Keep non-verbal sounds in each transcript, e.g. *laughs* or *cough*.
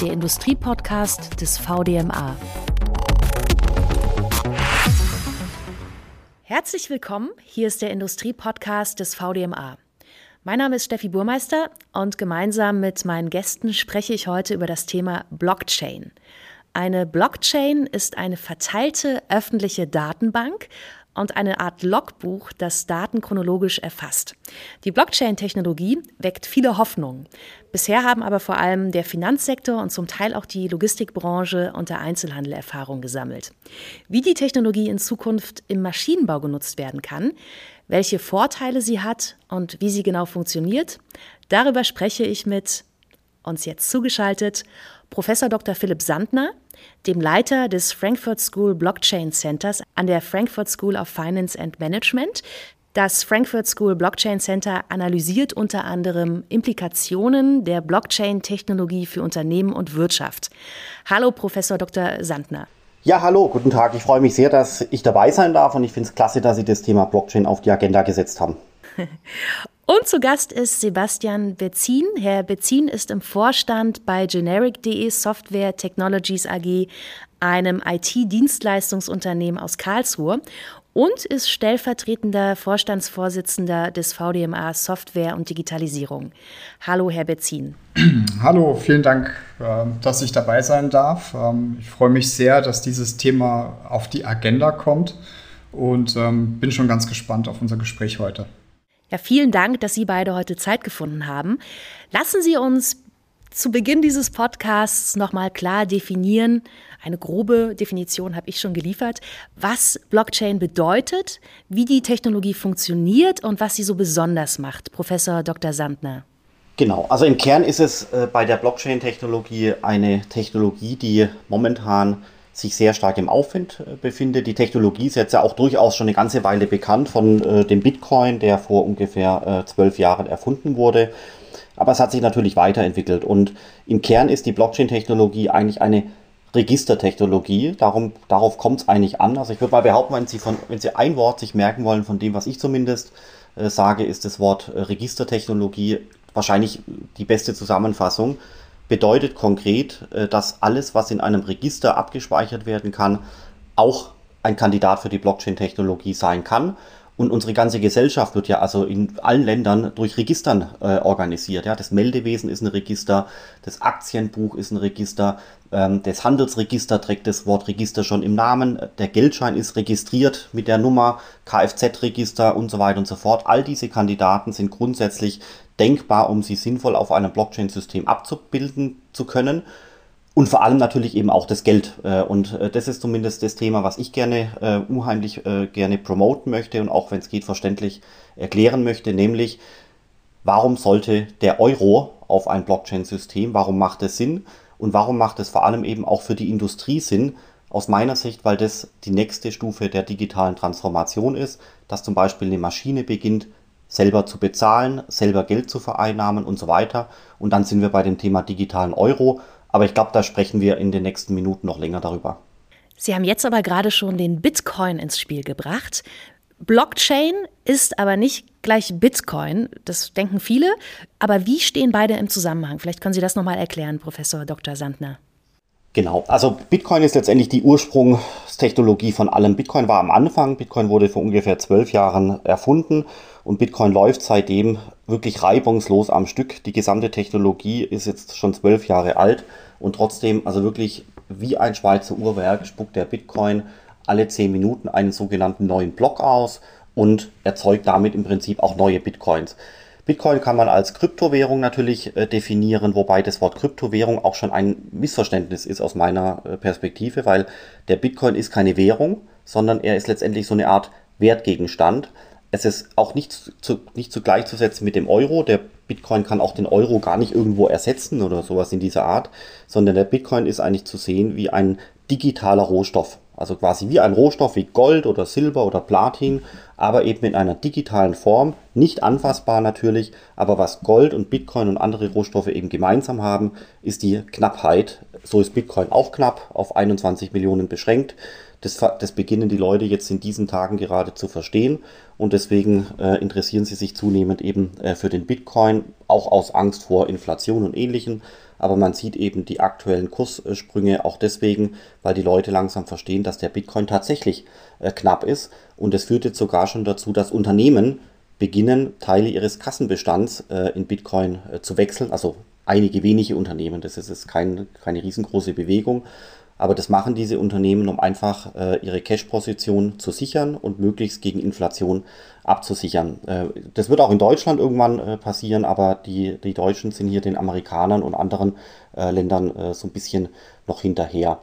der Industriepodcast des VDMA. Herzlich willkommen, hier ist der Industriepodcast des VDMA. Mein Name ist Steffi Burmeister und gemeinsam mit meinen Gästen spreche ich heute über das Thema Blockchain. Eine Blockchain ist eine verteilte öffentliche Datenbank, und eine Art Logbuch, das Daten chronologisch erfasst. Die Blockchain-Technologie weckt viele Hoffnungen. Bisher haben aber vor allem der Finanzsektor und zum Teil auch die Logistikbranche und der Einzelhandel Erfahrung gesammelt. Wie die Technologie in Zukunft im Maschinenbau genutzt werden kann, welche Vorteile sie hat und wie sie genau funktioniert, darüber spreche ich mit uns jetzt zugeschaltet Professor Dr. Philipp Sandner, dem Leiter des Frankfurt School Blockchain Centers an der Frankfurt School of Finance and Management. Das Frankfurt School Blockchain Center analysiert unter anderem Implikationen der Blockchain-Technologie für Unternehmen und Wirtschaft. Hallo, Professor Dr. Sandner. Ja, hallo, guten Tag. Ich freue mich sehr, dass ich dabei sein darf und ich finde es klasse, dass Sie das Thema Blockchain auf die Agenda gesetzt haben. *laughs* Und zu Gast ist Sebastian Bezin. Herr Bezin ist im Vorstand bei Generic.de Software Technologies AG, einem IT-Dienstleistungsunternehmen aus Karlsruhe und ist stellvertretender Vorstandsvorsitzender des VDMA Software und Digitalisierung. Hallo, Herr Bezin. *clears throat* Hallo, vielen Dank, äh, dass ich dabei sein darf. Ähm, ich freue mich sehr, dass dieses Thema auf die Agenda kommt und ähm, bin schon ganz gespannt auf unser Gespräch heute. Ja, vielen Dank, dass Sie beide heute Zeit gefunden haben. Lassen Sie uns zu Beginn dieses Podcasts nochmal klar definieren, eine grobe Definition habe ich schon geliefert, was Blockchain bedeutet, wie die Technologie funktioniert und was sie so besonders macht. Professor Dr. Sandner. Genau, also im Kern ist es äh, bei der Blockchain-Technologie eine Technologie, die momentan sich sehr stark im Aufwind äh, befindet. Die Technologie ist jetzt ja auch durchaus schon eine ganze Weile bekannt von äh, dem Bitcoin, der vor ungefähr äh, zwölf Jahren erfunden wurde. Aber es hat sich natürlich weiterentwickelt und im Kern ist die Blockchain-Technologie eigentlich eine Registertechnologie. Darum, darauf kommt es eigentlich an. Also ich würde mal behaupten, wenn Sie, von, wenn Sie ein Wort sich merken wollen von dem, was ich zumindest äh, sage, ist das Wort äh, Registertechnologie wahrscheinlich die beste Zusammenfassung bedeutet konkret, äh, dass alles, was in einem Register abgespeichert werden kann, auch ein Kandidat für die Blockchain-Technologie sein kann. Und unsere ganze Gesellschaft wird ja also in allen Ländern durch Registern äh, organisiert. Ja, das Meldewesen ist ein Register, das Aktienbuch ist ein Register, das Handelsregister trägt das Wort Register schon im Namen, der Geldschein ist registriert mit der Nummer, Kfz-Register und so weiter und so fort. All diese Kandidaten sind grundsätzlich denkbar, um sie sinnvoll auf einem Blockchain-System abzubilden zu können. Und vor allem natürlich eben auch das Geld. Äh, und äh, das ist zumindest das Thema, was ich gerne äh, unheimlich äh, gerne promoten möchte und auch wenn es geht verständlich erklären möchte, nämlich warum sollte der Euro auf ein Blockchain-System, warum macht es Sinn und warum macht es vor allem eben auch für die Industrie Sinn, aus meiner Sicht, weil das die nächste Stufe der digitalen Transformation ist, dass zum Beispiel eine Maschine beginnt, selber zu bezahlen, selber Geld zu vereinnahmen und so weiter. Und dann sind wir bei dem Thema digitalen Euro. Aber ich glaube, da sprechen wir in den nächsten Minuten noch länger darüber. Sie haben jetzt aber gerade schon den Bitcoin ins Spiel gebracht. Blockchain ist aber nicht gleich Bitcoin, das denken viele. Aber wie stehen beide im Zusammenhang? Vielleicht können Sie das nochmal erklären, Professor Dr. Sandner. Genau, also Bitcoin ist letztendlich die Ursprungstechnologie von allem. Bitcoin war am Anfang, Bitcoin wurde vor ungefähr zwölf Jahren erfunden und Bitcoin läuft seitdem wirklich reibungslos am Stück. Die gesamte Technologie ist jetzt schon zwölf Jahre alt und trotzdem, also wirklich wie ein Schweizer Uhrwerk, spuckt der Bitcoin alle zehn Minuten einen sogenannten neuen Block aus und erzeugt damit im Prinzip auch neue Bitcoins. Bitcoin kann man als Kryptowährung natürlich äh, definieren, wobei das Wort Kryptowährung auch schon ein Missverständnis ist aus meiner äh, Perspektive, weil der Bitcoin ist keine Währung, sondern er ist letztendlich so eine Art Wertgegenstand. Es ist auch nicht, zu, nicht zu gleichzusetzen mit dem Euro. Der Bitcoin kann auch den Euro gar nicht irgendwo ersetzen oder sowas in dieser Art, sondern der Bitcoin ist eigentlich zu sehen wie ein digitaler Rohstoff. Also quasi wie ein Rohstoff wie Gold oder Silber oder Platin, aber eben in einer digitalen Form, nicht anfassbar natürlich, aber was Gold und Bitcoin und andere Rohstoffe eben gemeinsam haben, ist die Knappheit. So ist Bitcoin auch knapp, auf 21 Millionen beschränkt. Das, das beginnen die Leute jetzt in diesen Tagen gerade zu verstehen und deswegen äh, interessieren sie sich zunehmend eben äh, für den Bitcoin, auch aus Angst vor Inflation und ähnlichem. Aber man sieht eben die aktuellen Kurssprünge auch deswegen, weil die Leute langsam verstehen, dass der Bitcoin tatsächlich äh, knapp ist. Und es führt jetzt sogar schon dazu, dass Unternehmen beginnen, Teile ihres Kassenbestands äh, in Bitcoin äh, zu wechseln. Also einige wenige Unternehmen. Das ist, ist kein, keine riesengroße Bewegung. Aber das machen diese Unternehmen, um einfach äh, ihre Cash-Position zu sichern und möglichst gegen Inflation abzusichern. Äh, das wird auch in Deutschland irgendwann äh, passieren, aber die, die Deutschen sind hier den Amerikanern und anderen äh, Ländern äh, so ein bisschen noch hinterher.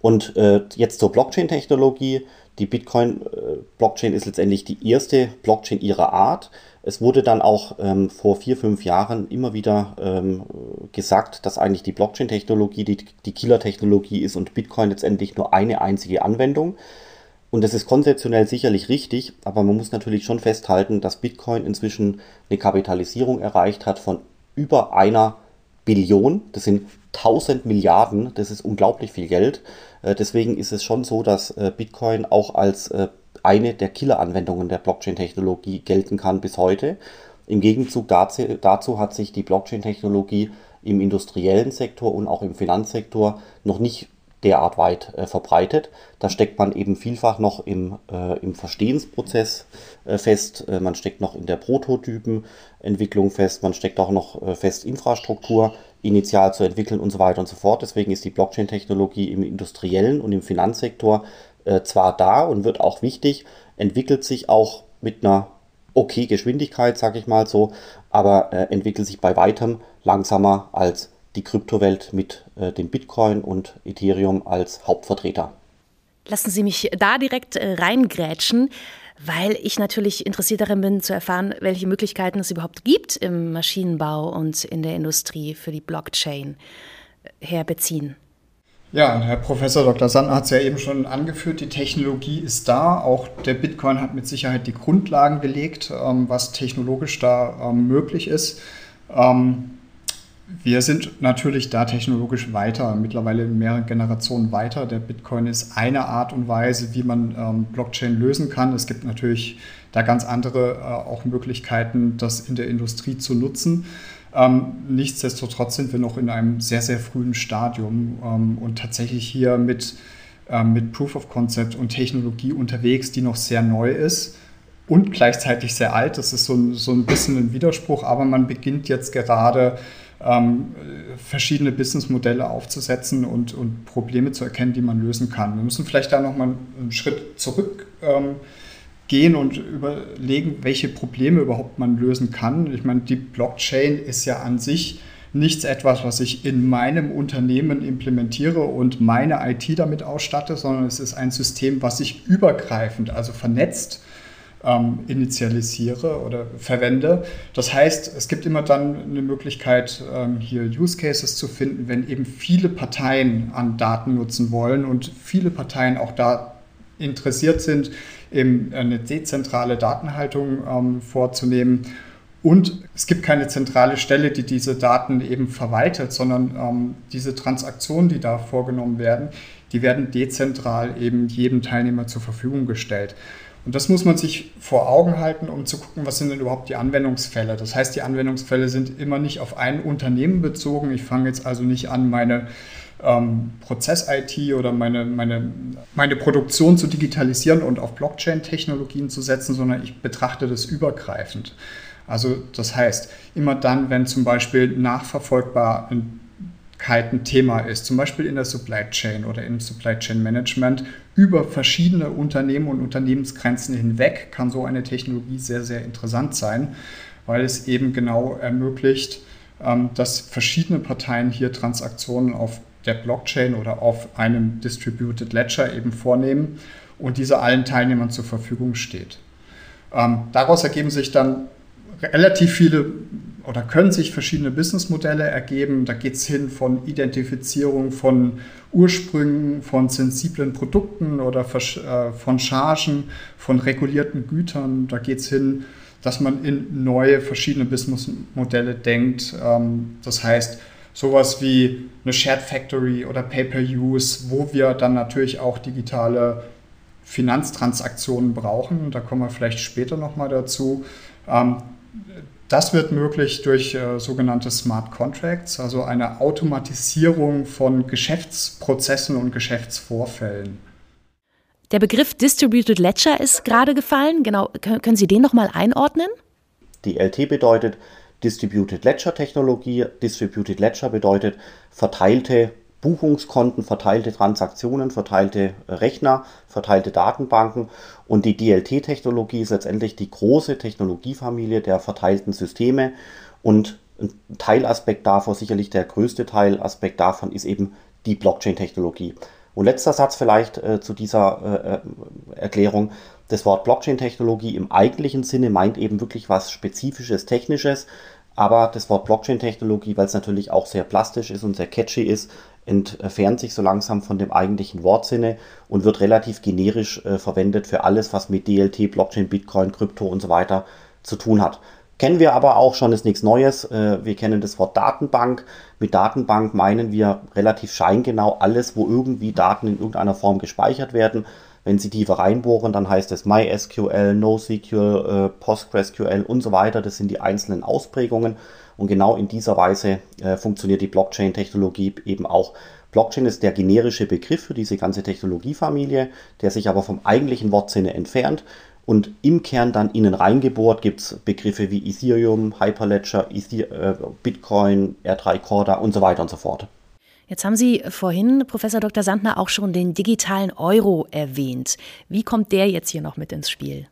Und äh, jetzt zur Blockchain-Technologie. Die Bitcoin-Blockchain ist letztendlich die erste Blockchain ihrer Art. Es wurde dann auch ähm, vor vier, fünf Jahren immer wieder ähm, gesagt, dass eigentlich die Blockchain-Technologie die, die Killer-Technologie ist und Bitcoin letztendlich nur eine einzige Anwendung. Und das ist konzeptionell sicherlich richtig, aber man muss natürlich schon festhalten, dass Bitcoin inzwischen eine Kapitalisierung erreicht hat von über einer Billion. Das sind 1000 Milliarden, das ist unglaublich viel Geld. Äh, deswegen ist es schon so, dass äh, Bitcoin auch als äh, eine der Killer-Anwendungen der Blockchain-Technologie gelten kann bis heute. Im Gegenzug dazu, dazu hat sich die Blockchain-Technologie im industriellen Sektor und auch im Finanzsektor noch nicht derart weit äh, verbreitet. Da steckt man eben vielfach noch im, äh, im Verstehensprozess äh, fest, äh, man steckt noch in der Prototypenentwicklung fest, man steckt auch noch äh, fest Infrastruktur initial zu entwickeln und so weiter und so fort. Deswegen ist die Blockchain-Technologie im industriellen und im Finanzsektor äh, zwar da und wird auch wichtig, entwickelt sich auch mit einer okay Geschwindigkeit, sage ich mal so, aber äh, entwickelt sich bei weitem langsamer als die Kryptowelt mit äh, dem Bitcoin und Ethereum als Hauptvertreter. Lassen Sie mich da direkt äh, reingrätschen, weil ich natürlich interessiert daran bin zu erfahren, welche Möglichkeiten es überhaupt gibt im Maschinenbau und in der Industrie für die Blockchain. Herr Bezin. Ja, Herr Professor Dr. Sandner hat es ja eben schon angeführt, die Technologie ist da. Auch der Bitcoin hat mit Sicherheit die Grundlagen gelegt, ähm, was technologisch da ähm, möglich ist. Ähm, wir sind natürlich da technologisch weiter, mittlerweile in mehreren Generationen weiter. Der Bitcoin ist eine Art und Weise, wie man Blockchain lösen kann. Es gibt natürlich da ganz andere äh, auch Möglichkeiten, das in der Industrie zu nutzen. Ähm, nichtsdestotrotz sind wir noch in einem sehr, sehr frühen Stadium ähm, und tatsächlich hier mit, ähm, mit Proof of Concept und Technologie unterwegs, die noch sehr neu ist und gleichzeitig sehr alt. Das ist so, so ein bisschen ein Widerspruch, aber man beginnt jetzt gerade ähm, verschiedene Businessmodelle aufzusetzen und, und Probleme zu erkennen, die man lösen kann. Wir müssen vielleicht da nochmal einen Schritt zurück ähm, gehen und überlegen, welche Probleme überhaupt man lösen kann. Ich meine, die Blockchain ist ja an sich nichts etwas, was ich in meinem Unternehmen implementiere und meine IT damit ausstatte, sondern es ist ein System, was ich übergreifend, also vernetzt, ähm, initialisiere oder verwende. Das heißt, es gibt immer dann eine Möglichkeit, ähm, hier Use Cases zu finden, wenn eben viele Parteien an Daten nutzen wollen und viele Parteien auch da interessiert sind, eben eine dezentrale Datenhaltung ähm, vorzunehmen. Und es gibt keine zentrale Stelle, die diese Daten eben verwaltet, sondern ähm, diese Transaktionen, die da vorgenommen werden, die werden dezentral eben jedem Teilnehmer zur Verfügung gestellt. Und das muss man sich vor Augen halten, um zu gucken, was sind denn überhaupt die Anwendungsfälle. Das heißt, die Anwendungsfälle sind immer nicht auf ein Unternehmen bezogen. Ich fange jetzt also nicht an, meine ähm, Prozess-IT oder meine, meine, meine Produktion zu digitalisieren und auf Blockchain-Technologien zu setzen, sondern ich betrachte das übergreifend. Also das heißt, immer dann, wenn zum Beispiel Nachverfolgbarkeit ein Thema ist, zum Beispiel in der Supply Chain oder im Supply Chain Management, über verschiedene Unternehmen und Unternehmensgrenzen hinweg kann so eine Technologie sehr, sehr interessant sein, weil es eben genau ermöglicht, ähm, dass verschiedene Parteien hier Transaktionen auf der Blockchain oder auf einem Distributed Ledger eben vornehmen und diese allen Teilnehmern zur Verfügung steht. Ähm, daraus ergeben sich dann relativ viele oder können sich verschiedene Businessmodelle ergeben. Da geht es hin von Identifizierung von Ursprüngen, von sensiblen Produkten oder äh, von Chargen, von regulierten Gütern. Da geht es hin, dass man in neue verschiedene Businessmodelle denkt. Ähm, das heißt, sowas wie eine Shared Factory oder Pay-per-Use, wo wir dann natürlich auch digitale Finanztransaktionen brauchen. Da kommen wir vielleicht später nochmal dazu. Ähm, das wird möglich durch äh, sogenannte Smart Contracts, also eine Automatisierung von Geschäftsprozessen und Geschäftsvorfällen. Der Begriff Distributed Ledger ist gerade gefallen. Genau, können Sie den nochmal einordnen? DLT bedeutet Distributed Ledger Technologie. Distributed Ledger bedeutet verteilte Buchungskonten, verteilte Transaktionen, verteilte Rechner, verteilte Datenbanken. Und die DLT-Technologie ist letztendlich die große Technologiefamilie der verteilten Systeme. Und ein Teilaspekt davon, sicherlich der größte Teilaspekt davon, ist eben die Blockchain-Technologie. Und letzter Satz vielleicht äh, zu dieser äh, äh Erklärung. Das Wort Blockchain-Technologie im eigentlichen Sinne meint eben wirklich was Spezifisches, Technisches. Aber das Wort Blockchain-Technologie, weil es natürlich auch sehr plastisch ist und sehr catchy ist, entfernt sich so langsam von dem eigentlichen Wortsinne und wird relativ generisch äh, verwendet für alles, was mit DLT, Blockchain, Bitcoin, Krypto und so weiter zu tun hat. Kennen wir aber auch schon, ist nichts Neues. Äh, wir kennen das Wort Datenbank. Mit Datenbank meinen wir relativ scheingenau alles, wo irgendwie Daten in irgendeiner Form gespeichert werden. Wenn Sie tiefer reinbohren, dann heißt es MySQL, NoSQL, äh, PostgreSQL und so weiter. Das sind die einzelnen Ausprägungen. Und genau in dieser Weise äh, funktioniert die Blockchain-Technologie eben auch. Blockchain ist der generische Begriff für diese ganze Technologiefamilie, der sich aber vom eigentlichen Wortsinne entfernt. Und im Kern dann innen reingebohrt gibt es Begriffe wie Ethereum, Hyperledger, Ether, äh, Bitcoin, R3 Corda und so weiter und so fort. Jetzt haben Sie vorhin, Professor Dr. Sandner, auch schon den digitalen Euro erwähnt. Wie kommt der jetzt hier noch mit ins Spiel?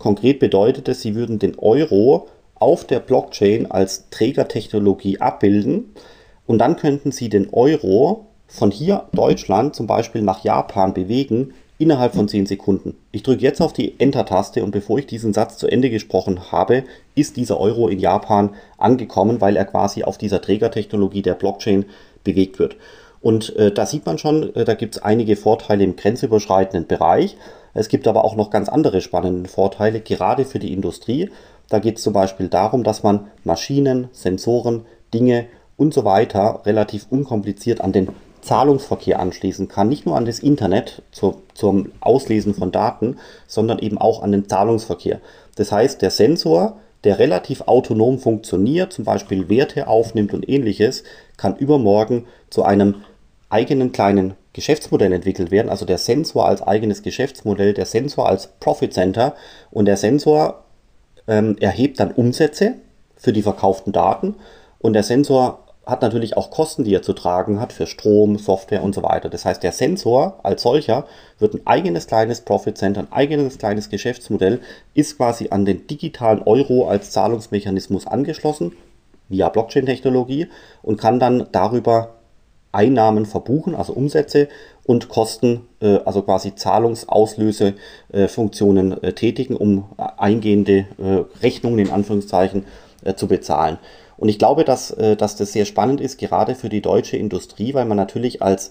Konkret bedeutet es, Sie würden den Euro auf der Blockchain als Trägertechnologie abbilden und dann könnten Sie den Euro von hier Deutschland zum Beispiel nach Japan bewegen innerhalb von 10 Sekunden. Ich drücke jetzt auf die Enter-Taste und bevor ich diesen Satz zu Ende gesprochen habe, ist dieser Euro in Japan angekommen, weil er quasi auf dieser Trägertechnologie der Blockchain bewegt wird. Und äh, da sieht man schon, äh, da gibt es einige Vorteile im grenzüberschreitenden Bereich. Es gibt aber auch noch ganz andere spannende Vorteile, gerade für die Industrie. Da geht es zum Beispiel darum, dass man Maschinen, Sensoren, Dinge und so weiter relativ unkompliziert an den Zahlungsverkehr anschließen kann. Nicht nur an das Internet zur, zum Auslesen von Daten, sondern eben auch an den Zahlungsverkehr. Das heißt, der Sensor der relativ autonom funktioniert, zum Beispiel Werte aufnimmt und ähnliches, kann übermorgen zu einem eigenen kleinen Geschäftsmodell entwickelt werden. Also der Sensor als eigenes Geschäftsmodell, der Sensor als Profit Center und der Sensor ähm, erhebt dann Umsätze für die verkauften Daten und der Sensor hat natürlich auch Kosten, die er zu tragen hat für Strom, Software und so weiter. Das heißt, der Sensor als solcher wird ein eigenes kleines Profit Center, ein eigenes kleines Geschäftsmodell, ist quasi an den digitalen Euro als Zahlungsmechanismus angeschlossen via Blockchain-Technologie und kann dann darüber Einnahmen verbuchen, also Umsätze und Kosten, äh, also quasi Zahlungsauslösefunktionen äh, tätigen, um eingehende äh, Rechnungen in Anführungszeichen zu bezahlen. Und ich glaube, dass, äh, dass das sehr spannend ist, gerade für die deutsche Industrie, weil man natürlich als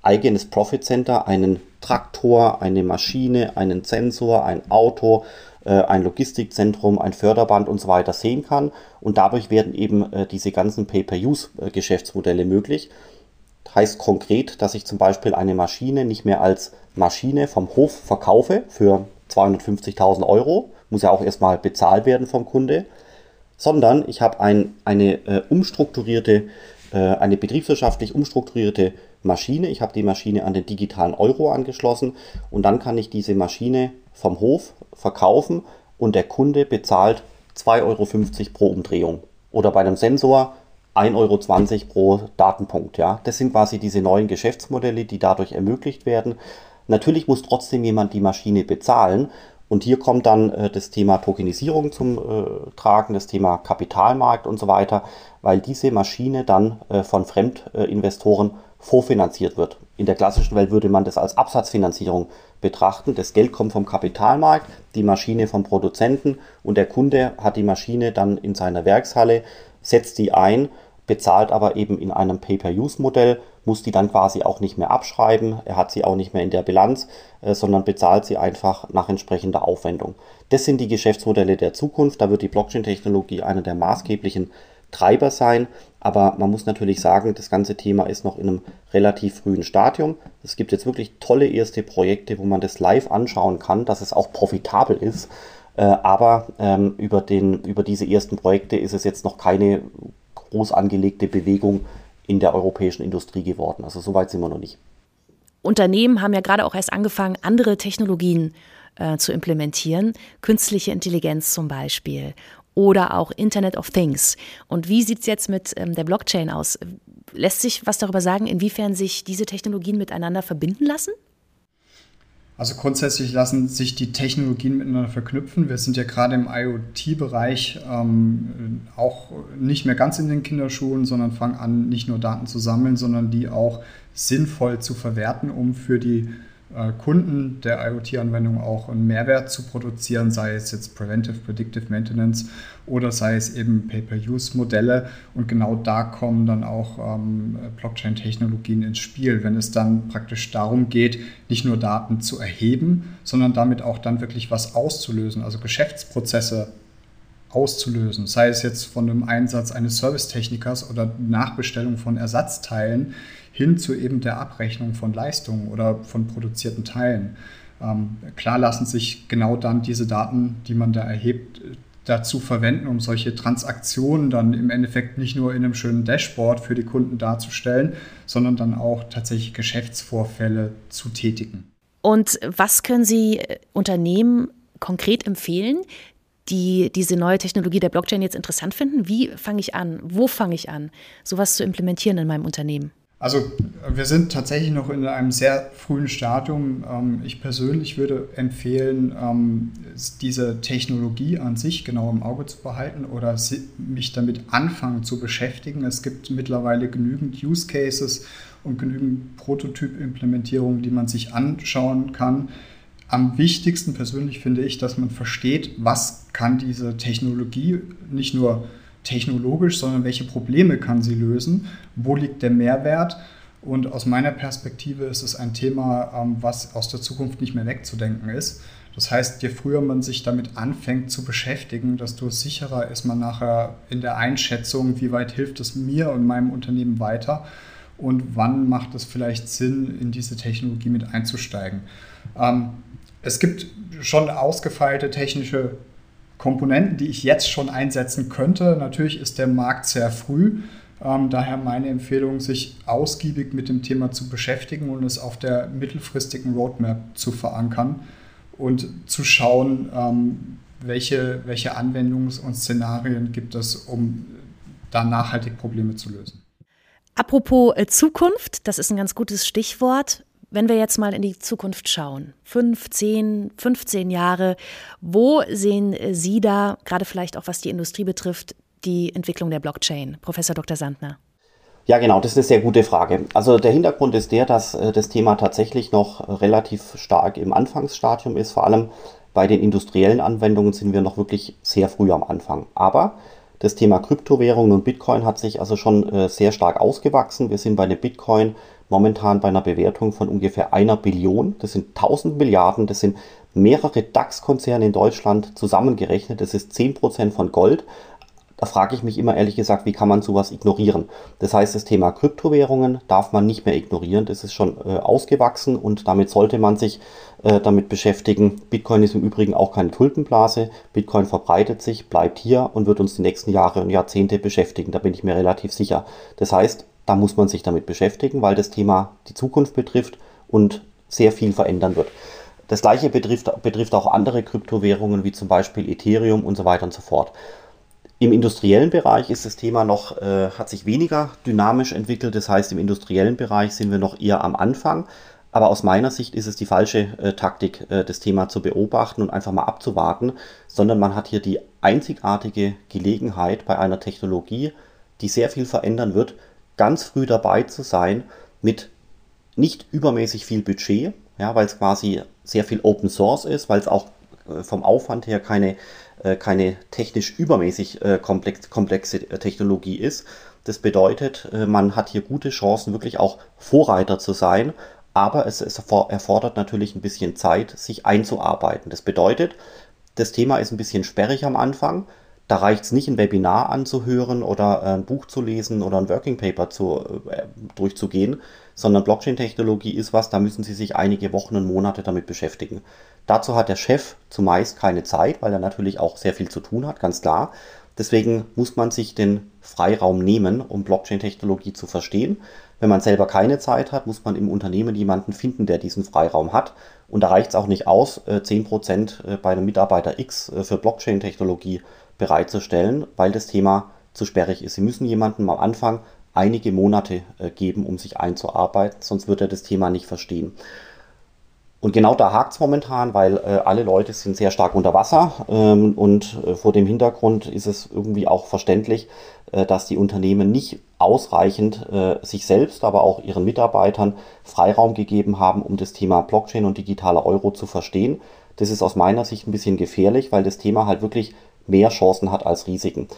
eigenes Profit Center einen Traktor, eine Maschine, einen Sensor, ein Auto, äh, ein Logistikzentrum, ein Förderband und so weiter sehen kann. Und dadurch werden eben äh, diese ganzen Pay-per-Use-Geschäftsmodelle möglich. Heißt konkret, dass ich zum Beispiel eine Maschine nicht mehr als Maschine vom Hof verkaufe für 250.000 Euro, muss ja auch erstmal bezahlt werden vom Kunde, sondern ich habe ein, eine äh, umstrukturierte, äh, eine betriebswirtschaftlich umstrukturierte Maschine. Ich habe die Maschine an den digitalen Euro angeschlossen und dann kann ich diese Maschine vom Hof verkaufen und der Kunde bezahlt 2,50 Euro pro Umdrehung. Oder bei einem Sensor 1,20 Euro pro Datenpunkt. Ja? Das sind quasi diese neuen Geschäftsmodelle, die dadurch ermöglicht werden. Natürlich muss trotzdem jemand die Maschine bezahlen und hier kommt dann äh, das Thema Tokenisierung zum äh, Tragen, das Thema Kapitalmarkt und so weiter, weil diese Maschine dann äh, von Fremdinvestoren vorfinanziert wird. In der klassischen Welt würde man das als Absatzfinanzierung betrachten. Das Geld kommt vom Kapitalmarkt, die Maschine vom Produzenten und der Kunde hat die Maschine dann in seiner Werkshalle, setzt die ein, bezahlt aber eben in einem Pay-per-Use-Modell muss die dann quasi auch nicht mehr abschreiben. Er hat sie auch nicht mehr in der Bilanz, äh, sondern bezahlt sie einfach nach entsprechender Aufwendung. Das sind die Geschäftsmodelle der Zukunft. Da wird die Blockchain-Technologie einer der maßgeblichen Treiber sein. Aber man muss natürlich sagen, das ganze Thema ist noch in einem relativ frühen Stadium. Es gibt jetzt wirklich tolle erste Projekte, wo man das live anschauen kann, dass es auch profitabel ist. Äh, aber ähm, über, den, über diese ersten Projekte ist es jetzt noch keine groß angelegte Bewegung in der europäischen Industrie geworden. Also so weit sind wir noch nicht. Unternehmen haben ja gerade auch erst angefangen, andere Technologien äh, zu implementieren, künstliche Intelligenz zum Beispiel oder auch Internet of Things. Und wie sieht es jetzt mit ähm, der Blockchain aus? Lässt sich was darüber sagen, inwiefern sich diese Technologien miteinander verbinden lassen? Also grundsätzlich lassen sich die Technologien miteinander verknüpfen. Wir sind ja gerade im IoT-Bereich ähm, auch nicht mehr ganz in den Kinderschuhen, sondern fangen an, nicht nur Daten zu sammeln, sondern die auch sinnvoll zu verwerten, um für die Kunden der IoT-Anwendung auch einen Mehrwert zu produzieren, sei es jetzt Preventive, Predictive Maintenance oder sei es eben Pay-per-Use-Modelle. Und genau da kommen dann auch ähm, Blockchain-Technologien ins Spiel, wenn es dann praktisch darum geht, nicht nur Daten zu erheben, sondern damit auch dann wirklich was auszulösen, also Geschäftsprozesse auszulösen, sei es jetzt von einem Einsatz eines Servicetechnikers oder Nachbestellung von Ersatzteilen hin zu eben der Abrechnung von Leistungen oder von produzierten Teilen. Ähm, klar lassen sich genau dann diese Daten, die man da erhebt, dazu verwenden, um solche Transaktionen dann im Endeffekt nicht nur in einem schönen Dashboard für die Kunden darzustellen, sondern dann auch tatsächlich Geschäftsvorfälle zu tätigen. Und was können Sie äh, Unternehmen konkret empfehlen, die diese neue Technologie der Blockchain jetzt interessant finden? Wie fange ich an? Wo fange ich an, sowas zu implementieren in meinem Unternehmen? Also wir sind tatsächlich noch in einem sehr frühen Stadium. Ähm, ich persönlich würde empfehlen, ähm, diese Technologie an sich genau im Auge zu behalten oder mich damit anfangen zu beschäftigen. Es gibt mittlerweile genügend Use Cases und genügend Prototyp-Implementierungen, die man sich anschauen kann. Am wichtigsten persönlich finde ich, dass man versteht, was kann diese Technologie nicht nur technologisch, sondern welche Probleme kann sie lösen, wo liegt der Mehrwert. Und aus meiner Perspektive ist es ein Thema, ähm, was aus der Zukunft nicht mehr wegzudenken ist. Das heißt, je früher man sich damit anfängt zu beschäftigen, desto sicherer ist man nachher in der Einschätzung, wie weit hilft es mir und meinem Unternehmen weiter und wann macht es vielleicht Sinn, in diese Technologie mit einzusteigen. Ähm, es gibt schon ausgefeilte technische Komponenten, die ich jetzt schon einsetzen könnte. Natürlich ist der Markt sehr früh. Ähm, daher meine Empfehlung, sich ausgiebig mit dem Thema zu beschäftigen und es auf der mittelfristigen Roadmap zu verankern und zu schauen, ähm, welche, welche Anwendungs- und Szenarien gibt es, um da nachhaltig Probleme zu lösen. Apropos äh, Zukunft, das ist ein ganz gutes Stichwort. Wenn wir jetzt mal in die Zukunft schauen, fünf, zehn, 15 Jahre, wo sehen Sie da, gerade vielleicht auch was die Industrie betrifft, die Entwicklung der Blockchain? Professor Dr. Sandner. Ja, genau, das ist eine sehr gute Frage. Also der Hintergrund ist der, dass äh, das Thema tatsächlich noch relativ stark im Anfangsstadium ist. Vor allem bei den industriellen Anwendungen sind wir noch wirklich sehr früh am Anfang. Aber das Thema Kryptowährungen und Bitcoin hat sich also schon äh, sehr stark ausgewachsen. Wir sind bei der Bitcoin momentan bei einer Bewertung von ungefähr einer Billion. Das sind 1000 Milliarden, das sind mehrere DAX-Konzerne in Deutschland zusammengerechnet. Das ist 10% von Gold. Da frage ich mich immer ehrlich gesagt, wie kann man sowas ignorieren? Das heißt, das Thema Kryptowährungen darf man nicht mehr ignorieren. Das ist schon äh, ausgewachsen und damit sollte man sich äh, damit beschäftigen. Bitcoin ist im Übrigen auch keine Tulpenblase. Bitcoin verbreitet sich, bleibt hier und wird uns die nächsten Jahre und Jahrzehnte beschäftigen. Da bin ich mir relativ sicher. Das heißt, da muss man sich damit beschäftigen, weil das Thema die Zukunft betrifft und sehr viel verändern wird. Das gleiche betrifft, betrifft auch andere Kryptowährungen wie zum Beispiel Ethereum und so weiter und so fort. Im industriellen Bereich ist das Thema noch, äh, hat sich weniger dynamisch entwickelt. Das heißt, im industriellen Bereich sind wir noch eher am Anfang. Aber aus meiner Sicht ist es die falsche äh, Taktik, äh, das Thema zu beobachten und einfach mal abzuwarten, sondern man hat hier die einzigartige Gelegenheit bei einer Technologie, die sehr viel verändern wird, ganz früh dabei zu sein mit nicht übermäßig viel Budget, ja, weil es quasi sehr viel Open Source ist, weil es auch äh, vom Aufwand her keine, äh, keine technisch übermäßig äh, komplex, komplexe Technologie ist. Das bedeutet, man hat hier gute Chancen, wirklich auch Vorreiter zu sein, aber es, es erfordert natürlich ein bisschen Zeit, sich einzuarbeiten. Das bedeutet, das Thema ist ein bisschen sperrig am Anfang, Da reicht es nicht, ein Webinar anzuhören oder ein Buch zu lesen oder ein Working Paper zu, äh, durchzugehen, sondern Blockchain-Technologie ist was, da müssen Sie sich einige Wochen und Monate damit beschäftigen. Dazu hat der Chef zumeist keine Zeit, weil er natürlich auch sehr viel zu tun hat, ganz klar. Deswegen muss man sich den Freiraum nehmen, um Blockchain-Technologie zu verstehen. Wenn man selber keine Zeit hat, muss man im Unternehmen jemanden finden, der diesen Freiraum hat. Und da reicht es auch nicht aus, 10% äh, äh, bei einem Mitarbeiter X äh, für Blockchain-Technologie bereitzustellen, weil das Thema zu sperrig ist. Sie müssen jemandem am Anfang einige Monate geben, um sich einzuarbeiten, sonst wird er das Thema nicht verstehen. Und genau da hakt es momentan, weil äh, alle Leute sind sehr stark unter Wasser ähm, und äh, vor dem Hintergrund ist es irgendwie auch verständlich, äh, dass die Unternehmen nicht ausreichend äh, sich selbst, aber auch ihren Mitarbeitern Freiraum gegeben haben, um das Thema Blockchain und digitaler Euro zu verstehen. Das ist aus meiner Sicht ein bisschen gefährlich, weil das Thema halt wirklich mehr Chancen hat als Risiken.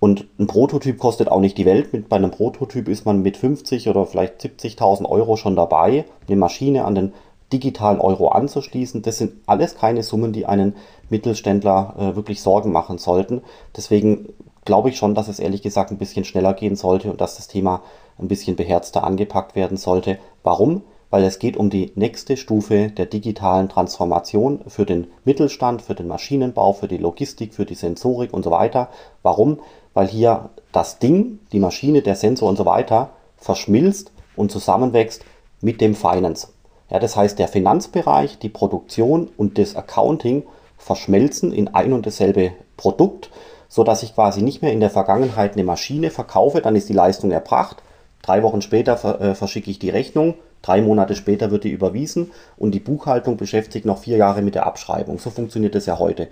Und ein Prototyp kostet auch nicht die Welt. Mit, bei einem Prototyp ist man mit 50 oder vielleicht 70.000 Euro schon dabei, eine Maschine an den digitalen Euro anzuschließen. Das sind alles keine Summen, die einen Mittelständler äh, wirklich Sorgen machen sollten. Deswegen glaube ich schon, dass es ehrlich gesagt ein bisschen schneller gehen sollte und dass das Thema ein bisschen beherzter angepackt werden sollte. Warum? Weil es geht um die nächste Stufe der digitalen Transformation für den Mittelstand, für den Maschinenbau, für die Logistik, für die Sensorik und so weiter. Warum? Weil hier das Ding, die Maschine, der Sensor und so weiter verschmilzt und zusammenwächst mit dem Finance. Ja, das heißt, der Finanzbereich, die Produktion und das Accounting verschmelzen in ein und dasselbe Produkt, so dass ich quasi nicht mehr in der Vergangenheit eine Maschine verkaufe, dann ist die Leistung erbracht. Drei Wochen später äh, verschicke ich die Rechnung, drei Monate später wird die überwiesen und die Buchhaltung beschäftigt noch vier Jahre mit der Abschreibung. So funktioniert das ja heute.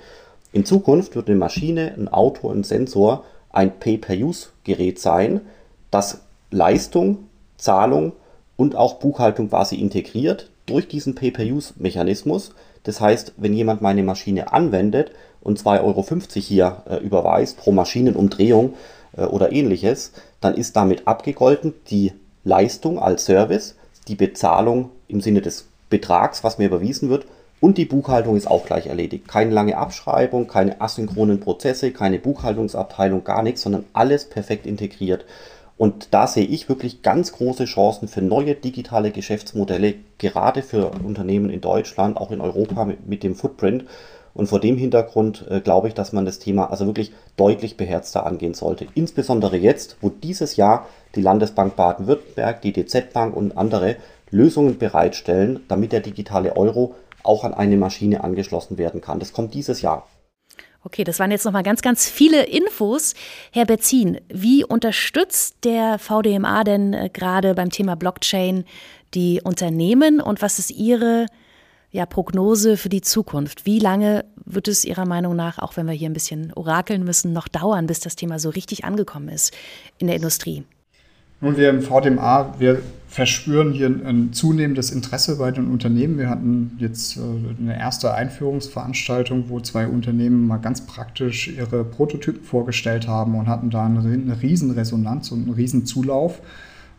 In Zukunft wird eine Maschine, ein Auto, ein Sensor ein Pay-per-Use-Gerät sein, das Leistung, Zahlung und auch Buchhaltung quasi integriert durch diesen Pay-per-Use-Mechanismus. Das heißt, wenn jemand meine Maschine anwendet und 2,50 Euro hier äh, überweist pro Maschinenumdrehung äh, oder ähnliches, dann ist damit abgegolten die Leistung als Service, die Bezahlung im Sinne des Betrags, was mir überwiesen wird, und die Buchhaltung ist auch gleich erledigt. Keine lange Abschreibung, keine asynchronen Prozesse, keine Buchhaltungsabteilung, gar nichts, sondern alles perfekt integriert. Und da sehe ich wirklich ganz große Chancen für neue digitale Geschäftsmodelle, gerade für Unternehmen in Deutschland, auch in Europa mit, mit dem Footprint. Und vor dem Hintergrund äh, glaube ich, dass man das Thema also wirklich deutlich beherzter angehen sollte. Insbesondere jetzt, wo dieses Jahr die Landesbank Baden-Württemberg, die DZ Bank und andere Lösungen bereitstellen, damit der digitale Euro auch an eine Maschine angeschlossen werden kann. Das kommt dieses Jahr. Okay, das waren jetzt nochmal ganz, ganz viele Infos. Herr Berzin, wie unterstützt der VDMA denn äh, gerade beim Thema Blockchain die Unternehmen und was ist Ihre ja, Prognose für die Zukunft? Wie lange wird es Ihrer Meinung nach, auch wenn wir hier ein bisschen orakeln müssen, noch dauern, bis das Thema so richtig angekommen ist in der Industrie? Nun, wir im VDMA, wir verspüren hier ein zunehmendes Interesse bei den Unternehmen. Wir hatten jetzt äh, eine erste Einführungsveranstaltung, wo zwei Unternehmen mal ganz praktisch ihre Prototypen vorgestellt haben und hatten da eine riesen Resonanz und einen riesen Zulauf.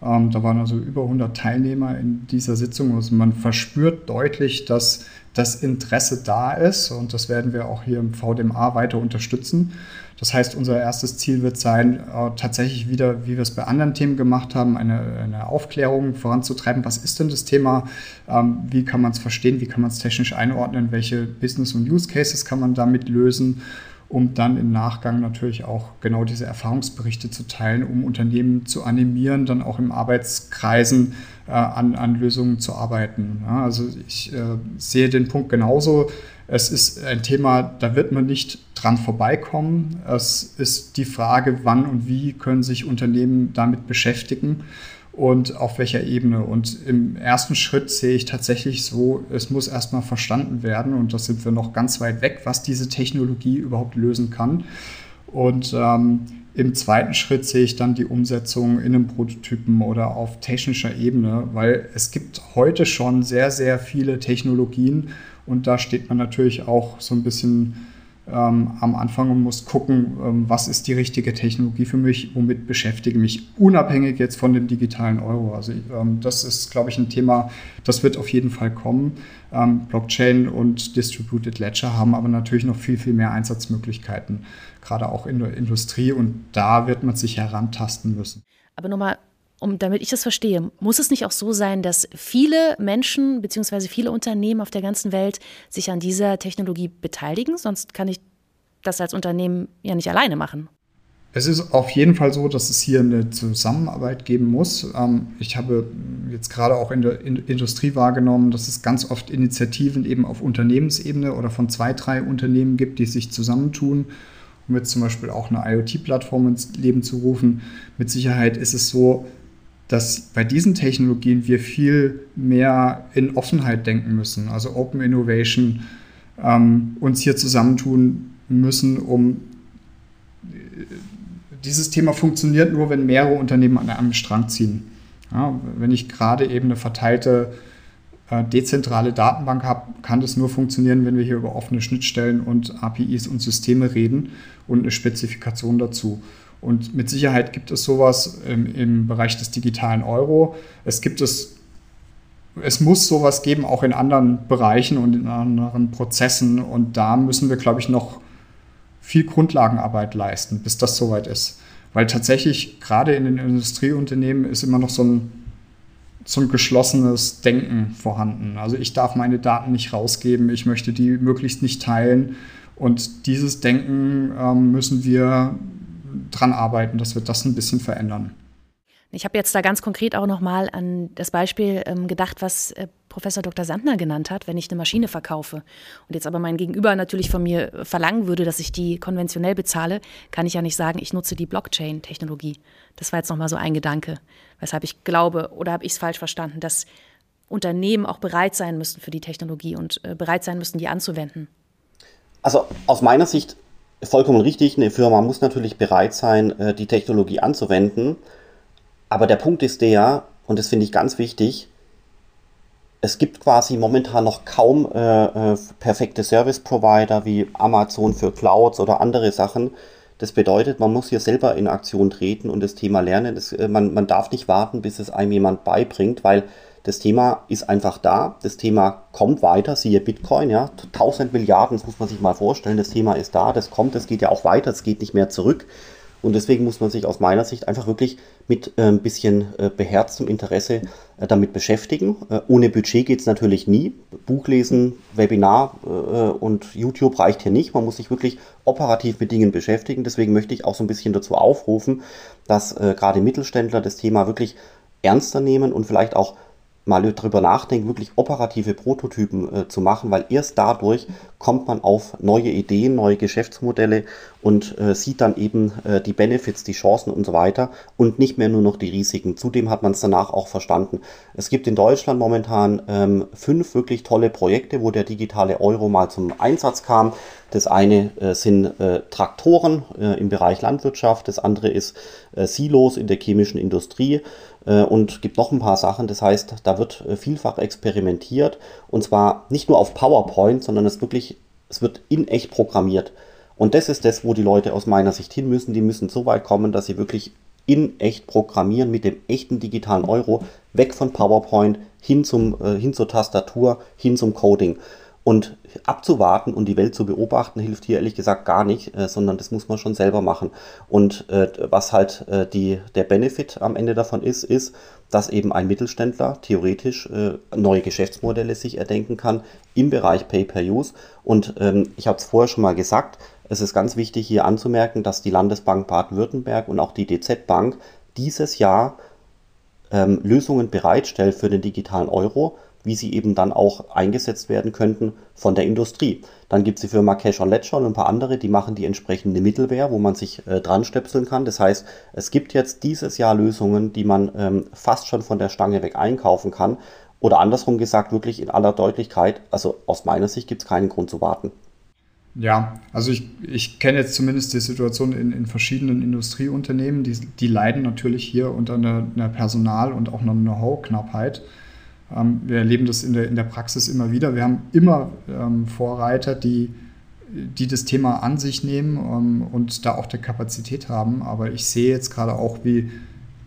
Ähm, da waren also über 100 Teilnehmer in dieser Sitzung. Also man verspürt deutlich, dass das Interesse da ist und das werden wir auch hier im VDMA weiter unterstützen. Das heißt, unser erstes Ziel wird sein, äh, tatsächlich wieder, wie wir es bei anderen Themen gemacht haben, eine, eine Aufklärung voranzutreiben. Was ist denn das Thema? Ähm, wie kann man es verstehen? Wie kann man es technisch einordnen? Welche Business- und Use Cases kann man damit lösen? Um dann im Nachgang natürlich auch genau diese Erfahrungsberichte zu teilen, um Unternehmen zu animieren, dann auch im Arbeitskreisen äh, an, an Lösungen zu arbeiten. Ja, also ich äh, sehe den Punkt genauso. Es ist ein Thema, da wird man nicht dran vorbeikommen. Es ist die Frage, wann und wie können sich Unternehmen damit beschäftigen und auf welcher Ebene. Und im ersten Schritt sehe ich tatsächlich so, es muss erstmal verstanden werden und da sind wir noch ganz weit weg, was diese Technologie überhaupt lösen kann. Und ähm, im zweiten Schritt sehe ich dann die Umsetzung in einem Prototypen oder auf technischer Ebene, weil es gibt heute schon sehr, sehr viele Technologien und da steht man natürlich auch so ein bisschen ähm, am Anfang und muss gucken, ähm, was ist die richtige Technologie für mich, womit beschäftige mich, unabhängig jetzt von dem digitalen Euro. Also ähm, das ist, glaube ich, ein Thema, das wird auf jeden Fall kommen. Ähm, Blockchain und Distributed Ledger haben aber natürlich noch viel, viel mehr Einsatzmöglichkeiten, gerade auch in der Industrie und da wird man sich herantasten müssen. Aber nochmal um, damit ich das verstehe, muss es nicht auch so sein, dass viele Menschen bzw. viele Unternehmen auf der ganzen Welt sich an dieser Technologie beteiligen? Sonst kann ich das als Unternehmen ja nicht alleine machen. Es ist auf jeden Fall so, dass es hier eine Zusammenarbeit geben muss. Ähm, ich habe jetzt gerade auch in der Industrie wahrgenommen, dass es ganz oft Initiativen eben auf Unternehmensebene oder von zwei, drei Unternehmen gibt, die sich zusammentun, um jetzt zum Beispiel auch eine IoT-Plattform ins Leben zu rufen. Mit Sicherheit ist es so, dass bei diesen Technologien wir viel mehr in Offenheit denken müssen, also Open Innovation, ähm, uns hier zusammentun müssen, um äh, dieses Thema funktioniert nur, wenn mehrere Unternehmen an einem Strang ziehen. Ja, wenn ich gerade eben eine verteilte äh, dezentrale Datenbank habe, kann das nur funktionieren, wenn wir hier über offene Schnittstellen und APIs und Systeme reden und eine Spezifikation dazu. Und mit Sicherheit gibt es sowas im, im Bereich des digitalen Euro. Es gibt es es muss sowas geben, auch in anderen Bereichen und in anderen Prozessen. Und da müssen wir, glaube ich, noch viel Grundlagenarbeit leisten, bis das soweit ist. Weil tatsächlich gerade in den Industrieunternehmen ist immer noch so ein, so ein geschlossenes Denken vorhanden. Also ich darf meine Daten nicht rausgeben, ich möchte die möglichst nicht teilen. Und dieses Denken ähm, müssen wir dran arbeiten, dass wir das ein bisschen verändern. Ich habe jetzt da ganz konkret auch nochmal an das Beispiel ähm, gedacht, was äh, Professor Dr. Sandner genannt hat, wenn ich eine Maschine verkaufe und jetzt aber mein Gegenüber natürlich von mir verlangen würde, dass ich die konventionell bezahle, kann ich ja nicht sagen, ich nutze die Blockchain-Technologie. Das war jetzt nochmal so ein Gedanke, weshalb ich glaube, oder habe ich es falsch verstanden, dass Unternehmen auch bereit sein müssen für die Technologie und äh, bereit sein müssen, die anzuwenden. Also aus meiner Sicht vollkommen richtig. Eine Firma muss natürlich bereit sein, äh, die Technologie anzuwenden. Aber der Punkt ist der, und das finde ich ganz wichtig, es gibt quasi momentan noch kaum äh, äh, perfekte Service Provider wie Amazon für Clouds oder andere Sachen. Das bedeutet, man muss hier selber in Aktion treten und das Thema lernen. Das, äh, man, man darf nicht warten, bis es einem jemand beibringt, weil das Thema ist einfach da. Das Thema kommt weiter, siehe Bitcoin, ja. 1000 Milliarden, das muss man sich mal vorstellen. Das Thema ist da, das kommt, das geht ja auch weiter, es geht nicht mehr zurück. Und deswegen muss man sich aus meiner Sicht einfach wirklich mit äh, ein bisschen äh, beherztem Interesse äh, damit beschäftigen. Äh, ohne Budget geht es natürlich nie. Buch lesen, Webinar äh, und YouTube reicht hier nicht. Man muss sich wirklich operativ mit Dingen beschäftigen. Deswegen möchte ich auch so ein bisschen dazu aufrufen, dass äh, gerade Mittelständler das Thema wirklich ernster nehmen und vielleicht auch mal darüber nachdenken, wirklich operative Prototypen äh, zu machen, weil erst dadurch kommt man auf neue Ideen, neue Geschäftsmodelle und äh, sieht dann eben äh, die Benefits, die Chancen und so weiter und nicht mehr nur noch die Risiken. Zudem hat man es danach auch verstanden. Es gibt in Deutschland momentan ähm, fünf wirklich tolle Projekte, wo der digitale Euro mal zum Einsatz kam. Das eine äh, sind äh, Traktoren äh, im Bereich Landwirtschaft, das andere ist äh, Silos in der chemischen Industrie und gibt noch ein paar Sachen. Das heißt, da wird äh, vielfach experimentiert und zwar nicht nur auf PowerPoint, sondern es wirklich, es wird in echt programmiert. Und das ist das, wo die Leute aus meiner Sicht hin müssen. Die müssen so weit kommen, dass sie wirklich in echt programmieren mit dem echten digitalen Euro, weg von PowerPoint hin, zum, äh, hin zur Tastatur, hin zum Coding. Und abzuwarten und die Welt zu beobachten, hilft hier ehrlich gesagt gar nicht, äh, sondern das muss man schon selber machen. Und äh, was halt äh, die, der Benefit am Ende davon ist, ist, dass eben ein Mittelständler theoretisch äh, neue Geschäftsmodelle sich erdenken kann im Bereich Pay-per-Use. Und ähm, ich habe es vorher schon mal gesagt, es ist ganz wichtig hier anzumerken, dass die Landesbank Baden-Württemberg und auch die DZ Bank dieses Jahr ähm, Lösungen bereitstellt für den digitalen Euro wie sie eben dann auch eingesetzt werden könnten von der Industrie. Dann gibt es die Firma Cash on Ledger und ein paar andere, die machen die entsprechende Mittelware, wo man sich äh, dran stöpseln kann. Das heißt, es gibt jetzt dieses Jahr Lösungen, die man ähm, fast schon von der Stange weg einkaufen kann. Oder andersrum gesagt, wirklich in aller Deutlichkeit, also aus meiner Sicht gibt es keinen Grund zu warten. Ja, also ich, ich kenne jetzt zumindest die Situation in, in verschiedenen Industrieunternehmen, die, die leiden natürlich hier unter einer, einer Personal- und auch einer Know-how-Knappheit. Ähm, wir erleben das in der, in der Praxis immer wieder. Wir haben immer ähm, Vorreiter, die die das Thema an sich nehmen ähm, und da auch die Kapazität haben. Aber ich sehe jetzt gerade auch, wie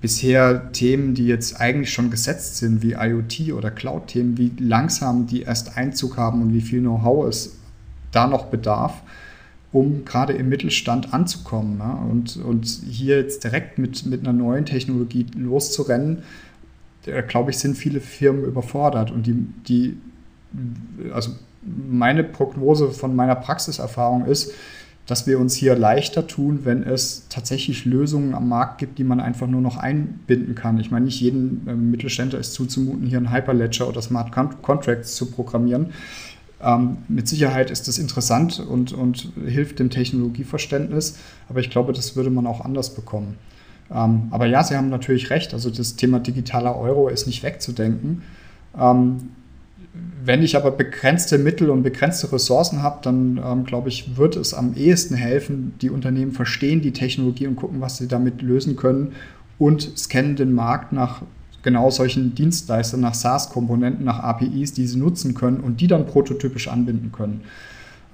bisher Themen, die jetzt eigentlich schon gesetzt sind, wie IoT oder Cloud-Themen, wie langsam die erst Einzug haben und wie viel Know-how es da noch bedarf, um gerade im Mittelstand anzukommen. Ne? Und, und hier jetzt direkt mit, mit einer neuen Technologie loszurennen, glaube ich, sind viele Firmen überfordert. Und die, die, also meine Prognose von meiner Praxiserfahrung ist, dass wir uns hier leichter tun, wenn es tatsächlich Lösungen am Markt gibt, die man einfach nur noch einbinden kann. Ich meine, nicht jeden äh, Mittelständler ist zuzumuten, hier ein Hyperledger oder Smart Contracts zu programmieren. Ähm, mit Sicherheit ist das interessant und, und hilft dem Technologieverständnis, aber ich glaube, das würde man auch anders bekommen. Ähm, aber ja, Sie haben natürlich recht, also das Thema digitaler Euro ist nicht wegzudenken. Ähm, wenn ich aber begrenzte Mittel und begrenzte Ressourcen habe, dann ähm, glaube ich, wird es am ehesten helfen, die Unternehmen verstehen die Technologie und gucken, was sie damit lösen können und scannen den Markt nach genau solchen Dienstleistern, nach SaaS-Komponenten, nach APIs, die sie nutzen können und die dann prototypisch anbinden können.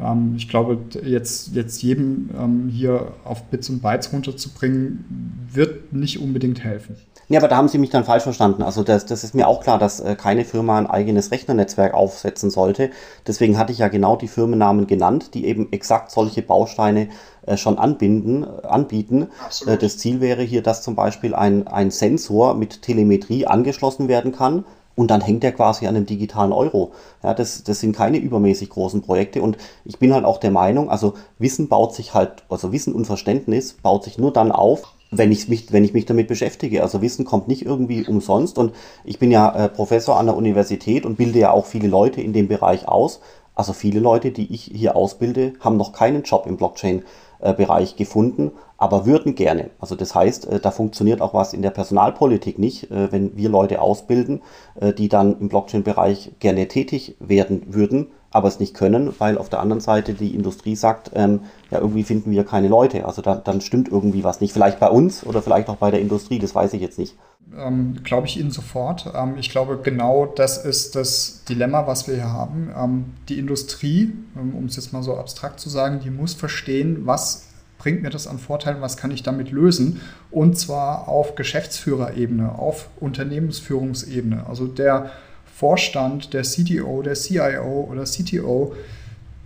Ähm, ich glaube, jetzt, jetzt jedem ähm, hier auf Bits und Bytes runterzubringen, wird nicht unbedingt helfen. Ja, aber da haben Sie mich dann falsch verstanden. Also das, das ist mir auch klar, dass äh, keine Firma ein eigenes Rechnernetzwerk aufsetzen sollte. Deswegen hatte ich ja genau die Firmennamen genannt, die eben exakt solche Bausteine äh, schon anbinden, äh, anbieten. Absolut. Das Ziel wäre hier, dass zum Beispiel ein, ein Sensor mit Telemetrie angeschlossen werden kann und dann hängt er quasi an einem digitalen Euro. Ja, das, das sind keine übermäßig großen Projekte und ich bin halt auch der Meinung, also Wissen baut sich halt, also Wissen und Verständnis baut sich nur dann auf, wenn ich mich, wenn ich mich damit beschäftige. Also Wissen kommt nicht irgendwie umsonst und ich bin ja äh, Professor an der Universität und bilde ja auch viele Leute in dem Bereich aus. Also viele Leute, die ich hier ausbilde, haben noch keinen Job im Blockchain-Bereich äh, gefunden, aber würden gerne. Also das heißt, äh, da funktioniert auch was in der Personalpolitik nicht, äh, wenn wir Leute ausbilden, äh, die dann im Blockchain-Bereich gerne tätig werden würden, aber es nicht können, weil auf der anderen Seite die Industrie sagt, ähm, ja, irgendwie finden wir keine Leute. Also da, dann stimmt irgendwie was nicht. Vielleicht bei uns oder vielleicht auch bei der Industrie, das weiß ich jetzt nicht. Ähm, glaube ich Ihnen sofort. Ähm, ich glaube, genau das ist das Dilemma, was wir hier haben. Ähm, die Industrie, ähm, um es jetzt mal so abstrakt zu sagen, die muss verstehen, was bringt mir das an Vorteilen, was kann ich damit lösen? Und zwar auf Geschäftsführerebene, auf Unternehmensführungsebene. Also der Vorstand, der CDO, der CIO oder CTO,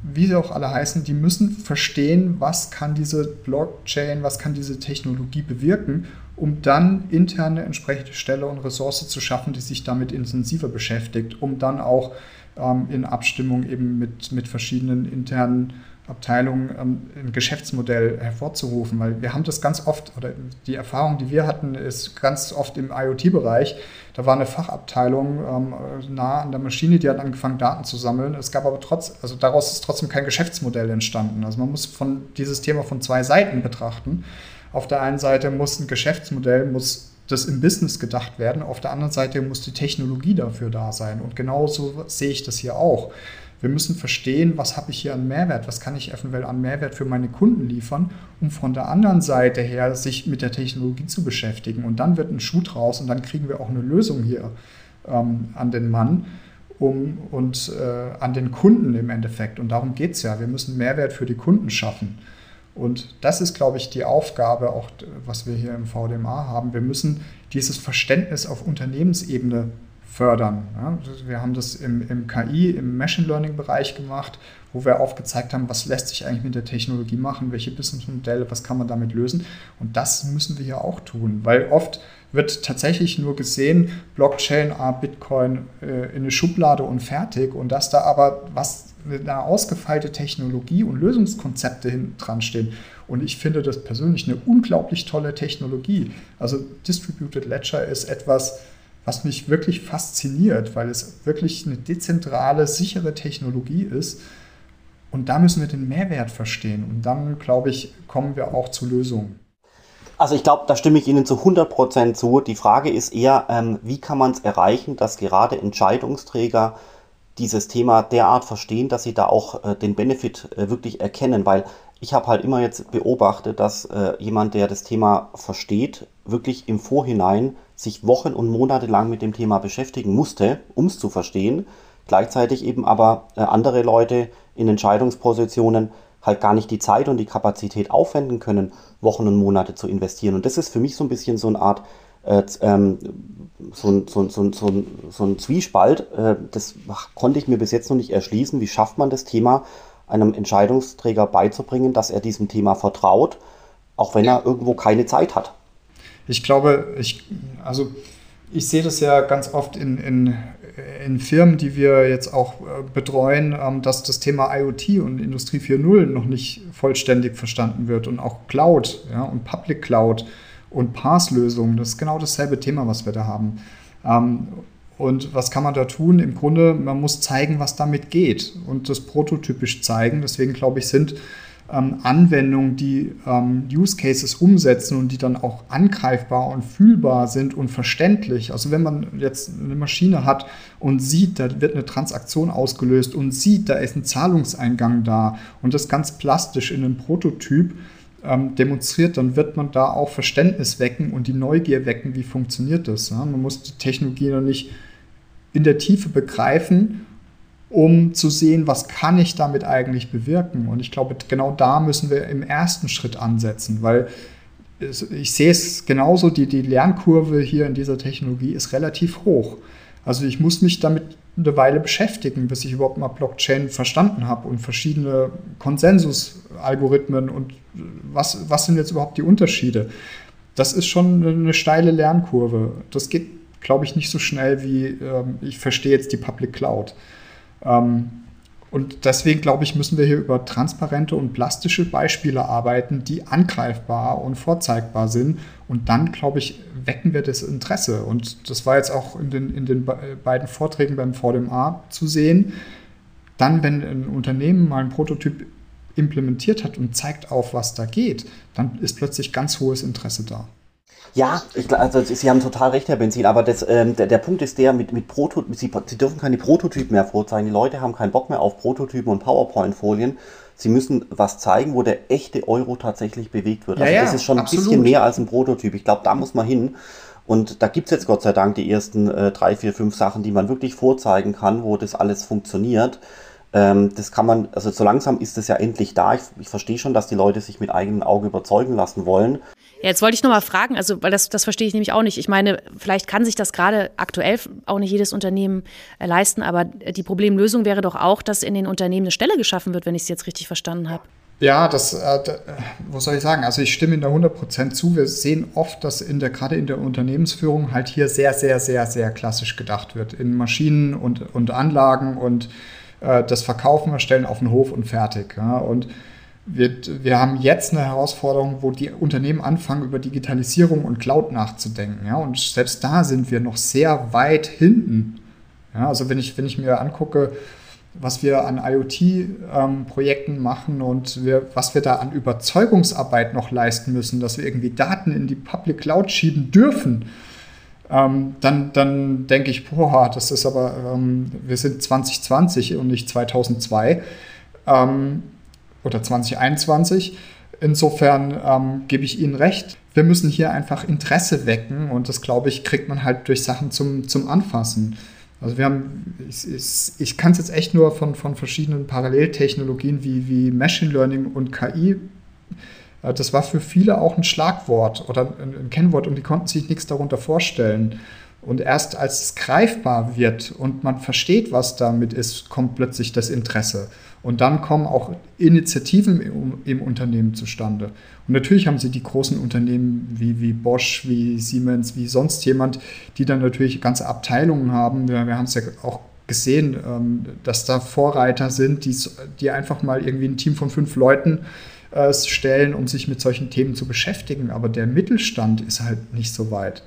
wie sie auch alle heißen, die müssen verstehen, was kann diese Blockchain, was kann diese Technologie bewirken, um dann interne entsprechende Stelle und Ressource zu schaffen, die sich damit intensiver beschäftigt, um dann auch ähm, in Abstimmung eben mit, mit verschiedenen internen Abteilung ähm, ein Geschäftsmodell hervorzurufen, weil wir haben das ganz oft, oder die Erfahrung, die wir hatten, ist ganz oft im IoT-Bereich. Da war eine Fachabteilung ähm, nah an der Maschine, die hat angefangen, Daten zu sammeln. Es gab aber trotz, also daraus ist trotzdem kein Geschäftsmodell entstanden. Also man muss von dieses Thema von zwei Seiten betrachten. Auf der einen Seite muss ein Geschäftsmodell, muss das im Business gedacht werden. Auf der anderen Seite muss die Technologie dafür da sein. Und genauso sehe ich das hier auch. Wir müssen verstehen, was habe ich hier an Mehrwert, was kann ich eventuell an Mehrwert für meine Kunden liefern, um von der anderen Seite her sich mit der Technologie zu beschäftigen. Und dann wird ein Schuh draus und dann kriegen wir auch eine Lösung hier ähm, an den Mann um, und äh, an den Kunden im Endeffekt. Und darum geht es ja. Wir müssen Mehrwert für die Kunden schaffen. Und das ist, glaube ich, die Aufgabe, auch was wir hier im VDMA haben. Wir müssen dieses Verständnis auf Unternehmensebene fördern. Ja, wir haben das im, im KI, im Machine Learning Bereich gemacht, wo wir aufgezeigt haben, was lässt sich eigentlich mit der Technologie machen, welche Businessmodelle, was kann man damit lösen. Und das müssen wir ja auch tun, weil oft wird tatsächlich nur gesehen, Blockchain, ah, Bitcoin äh, in eine Schublade und fertig. Und dass da aber was eine ausgefeilte Technologie und Lösungskonzepte hinten dran stehen. Und ich finde das persönlich eine unglaublich tolle Technologie. Also Distributed Ledger ist etwas, was mich wirklich fasziniert, weil es wirklich eine dezentrale, sichere Technologie ist. Und da müssen wir den Mehrwert verstehen. Und dann, glaube ich, kommen wir auch zu Lösungen. Also ich glaube, da stimme ich Ihnen zu 100% zu. Die Frage ist eher, ähm, wie kann man es erreichen, dass gerade Entscheidungsträger dieses Thema derart verstehen, dass sie da auch äh, den Benefit äh, wirklich erkennen, weil ich habe halt immer jetzt beobachtet, dass äh, jemand, der das Thema versteht, wirklich im Vorhinein sich Wochen und Monate lang mit dem Thema beschäftigen musste, um es zu verstehen. Gleichzeitig eben aber äh, andere Leute in Entscheidungspositionen halt gar nicht die Zeit und die Kapazität aufwenden können, Wochen und Monate zu investieren. Und das ist für mich so ein bisschen so eine Art äh, ähm, so, ein, so, so, so, so ein Zwiespalt. Äh, das konnte ich mir bis jetzt noch nicht erschließen. Wie schafft man das Thema einem Entscheidungsträger beizubringen, dass er diesem Thema vertraut, auch wenn er irgendwo keine Zeit hat? Ich glaube, ich, also ich sehe das ja ganz oft in, in, in Firmen, die wir jetzt auch äh, betreuen, ähm, dass das Thema IoT und Industrie 4.0 noch nicht vollständig verstanden wird und auch Cloud ja, und Public Cloud und PaaS-Lösungen. Das ist genau dasselbe Thema, was wir da haben. Ähm, und was kann man da tun? Im Grunde, man muss zeigen, was damit geht und das prototypisch zeigen. Deswegen glaube ich, sind ähm, Anwendungen, die ähm, Use Cases umsetzen und die dann auch angreifbar und fühlbar sind und verständlich. Also wenn man jetzt eine Maschine hat und sieht, da wird eine Transaktion ausgelöst und sieht, da ist ein Zahlungseingang da und das ganz plastisch in einem Prototyp, ähm, demonstriert, dann wird man da auch Verständnis wecken und die Neugier wecken, wie funktioniert das. Ja? Man muss die Technologie noch nicht in der Tiefe begreifen, um zu sehen, was kann ich damit eigentlich bewirken. Und ich glaube, genau da müssen wir im ersten Schritt ansetzen, weil ich sehe es genauso, die, die Lernkurve hier in dieser Technologie ist relativ hoch. Also ich muss mich damit eine Weile beschäftigen, bis ich überhaupt mal Blockchain verstanden habe und verschiedene Konsensusalgorithmen und was, was sind jetzt überhaupt die Unterschiede. Das ist schon eine steile Lernkurve. Das geht, glaube ich, nicht so schnell wie ähm, ich verstehe jetzt die Public Cloud. Ähm, und deswegen, glaube ich, müssen wir hier über transparente und plastische Beispiele arbeiten, die angreifbar und vorzeigbar sind. Und dann, glaube ich, wecken wir das Interesse. Und das war jetzt auch in den, in den beiden Vorträgen beim VDMA zu sehen. Dann, wenn ein Unternehmen mal einen Prototyp implementiert hat und zeigt auf, was da geht, dann ist plötzlich ganz hohes Interesse da. Ja, ich, also Sie haben total recht, Herr Benzin, aber das, ähm, der, der Punkt ist der, mit, mit Proto Sie, Sie dürfen keine Prototypen mehr vorzeigen. Die Leute haben keinen Bock mehr auf Prototypen und PowerPoint-Folien. Sie müssen was zeigen, wo der echte Euro tatsächlich bewegt wird. Also ja, das ist schon absolut. ein bisschen mehr als ein Prototyp. Ich glaube, da muss man hin. Und da gibt es jetzt Gott sei Dank die ersten äh, drei, vier, fünf Sachen, die man wirklich vorzeigen kann, wo das alles funktioniert. Ähm, das kann man, also so langsam ist es ja endlich da. Ich, ich verstehe schon, dass die Leute sich mit eigenem Auge überzeugen lassen wollen. Ja, jetzt wollte ich noch mal fragen, also weil das, das verstehe ich nämlich auch nicht. Ich meine, vielleicht kann sich das gerade aktuell auch nicht jedes Unternehmen äh, leisten, aber die Problemlösung wäre doch auch, dass in den Unternehmen eine Stelle geschaffen wird, wenn ich es jetzt richtig verstanden habe. Ja, das, äh, was soll ich sagen? Also ich stimme Ihnen da 100% zu. Wir sehen oft, dass in der, gerade in der Unternehmensführung halt hier sehr, sehr, sehr, sehr klassisch gedacht wird. In Maschinen und, und Anlagen und äh, das Verkaufen wir stellen auf den Hof und fertig. Ja? Und wir, wir haben jetzt eine Herausforderung, wo die Unternehmen anfangen, über Digitalisierung und Cloud nachzudenken. Ja? Und selbst da sind wir noch sehr weit hinten. Ja? Also wenn ich, wenn ich mir angucke, was wir an IoT-Projekten ähm, machen und wir, was wir da an Überzeugungsarbeit noch leisten müssen, dass wir irgendwie Daten in die Public Cloud schieben dürfen, ähm, dann, dann denke ich, boah, das ist aber, ähm, wir sind 2020 und nicht 2002. Ähm, oder 2021. Insofern ähm, gebe ich Ihnen recht. Wir müssen hier einfach Interesse wecken und das, glaube ich, kriegt man halt durch Sachen zum, zum Anfassen. Also wir haben, ich, ich, ich kann es jetzt echt nur von, von verschiedenen Paralleltechnologien wie, wie Machine Learning und KI, äh, das war für viele auch ein Schlagwort oder ein, ein Kennwort und die konnten sich nichts darunter vorstellen. Und erst als es greifbar wird und man versteht, was damit ist, kommt plötzlich das Interesse. Und dann kommen auch Initiativen im, im, Unternehmen zustande. Und natürlich haben sie die großen Unternehmen wie, wie Bosch, wie Siemens, wie sonst jemand, die dann natürlich ganze Abteilungen haben. Wir, wir haben es ja auch gesehen, ähm, dass da Vorreiter sind, die, die einfach mal irgendwie ein Team von fünf Leuten äh, stellen, um sich mit solchen Themen zu beschäftigen. Aber der Mittelstand ist halt nicht so weit.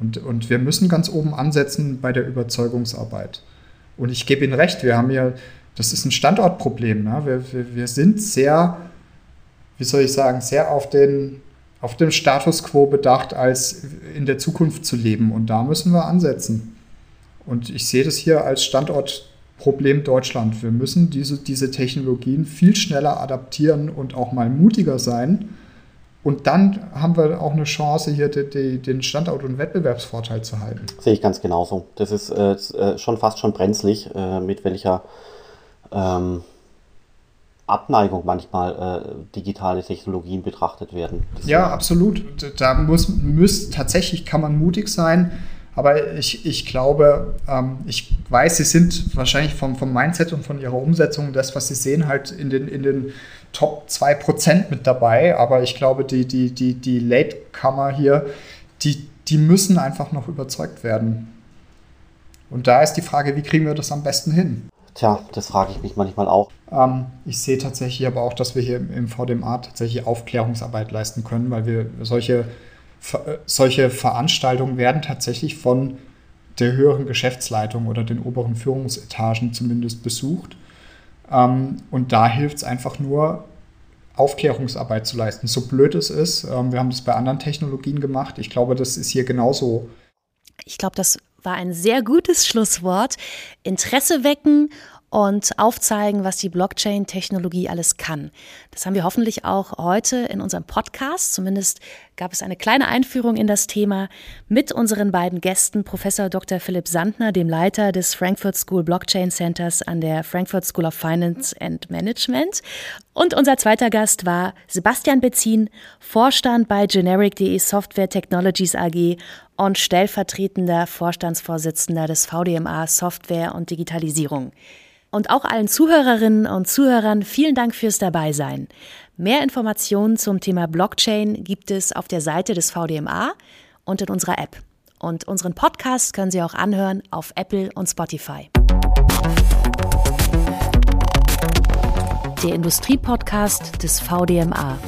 Und, und wir müssen ganz oben ansetzen bei der Überzeugungsarbeit. Und ich gebe Ihnen recht, wir haben ja das ist ein Standortproblem. Ne? Wir, wir, wir sind sehr, wie soll ich sagen, sehr auf den, auf den Status quo bedacht, als in der Zukunft zu leben. Und da müssen wir ansetzen. Und ich sehe das hier als Standortproblem Deutschland. Wir müssen diese, diese Technologien viel schneller adaptieren und auch mal mutiger sein. Und dann haben wir auch eine Chance, hier die, die, den Standort- und Wettbewerbsvorteil zu halten. Sehe ich ganz genauso. Das ist äh, äh schon fast schon brenzlig, äh, mit welcher ähm, Abneigung manchmal äh, digitale Technologien betrachtet werden. Das ja, absolut. Da muss, muss tatsächlich kann man mutig sein. Aber ich, ich glaube, ähm, ich weiß, Sie sind wahrscheinlich vom, vom Mindset und von Ihrer Umsetzung, das, was Sie sehen, halt in den, in den Top 2% mit dabei. Aber ich glaube, die, die, die, die Latecomer hier, die, die müssen einfach noch überzeugt werden. Und da ist die Frage, wie kriegen wir das am besten hin? Tja, das frage ich mich manchmal auch. Ähm, ich sehe tatsächlich aber auch, dass wir hier im VDMA tatsächlich Aufklärungsarbeit leisten können, weil wir solche, solche Veranstaltungen werden tatsächlich von der höheren Geschäftsleitung oder den oberen Führungsetagen zumindest besucht. Ähm, und da hilft es einfach nur, Aufklärungsarbeit zu leisten. So blöd es ist, ähm, wir haben das bei anderen Technologien gemacht. Ich glaube, das ist hier genauso. Ich glaube, das war ein sehr gutes Schlusswort. Interesse wecken und aufzeigen, was die Blockchain-Technologie alles kann. Das haben wir hoffentlich auch heute in unserem Podcast. Zumindest gab es eine kleine Einführung in das Thema mit unseren beiden Gästen, Professor Dr. Philipp Sandner, dem Leiter des Frankfurt School Blockchain Centers an der Frankfurt School of Finance and Management. Und unser zweiter Gast war Sebastian Bezin, Vorstand bei Generic.de Software Technologies AG und stellvertretender Vorstandsvorsitzender des VDMA Software und Digitalisierung. Und auch allen Zuhörerinnen und Zuhörern vielen Dank fürs Dabeisein. Mehr Informationen zum Thema Blockchain gibt es auf der Seite des VDMA und in unserer App. Und unseren Podcast können Sie auch anhören auf Apple und Spotify. Der Industriepodcast des VDMA.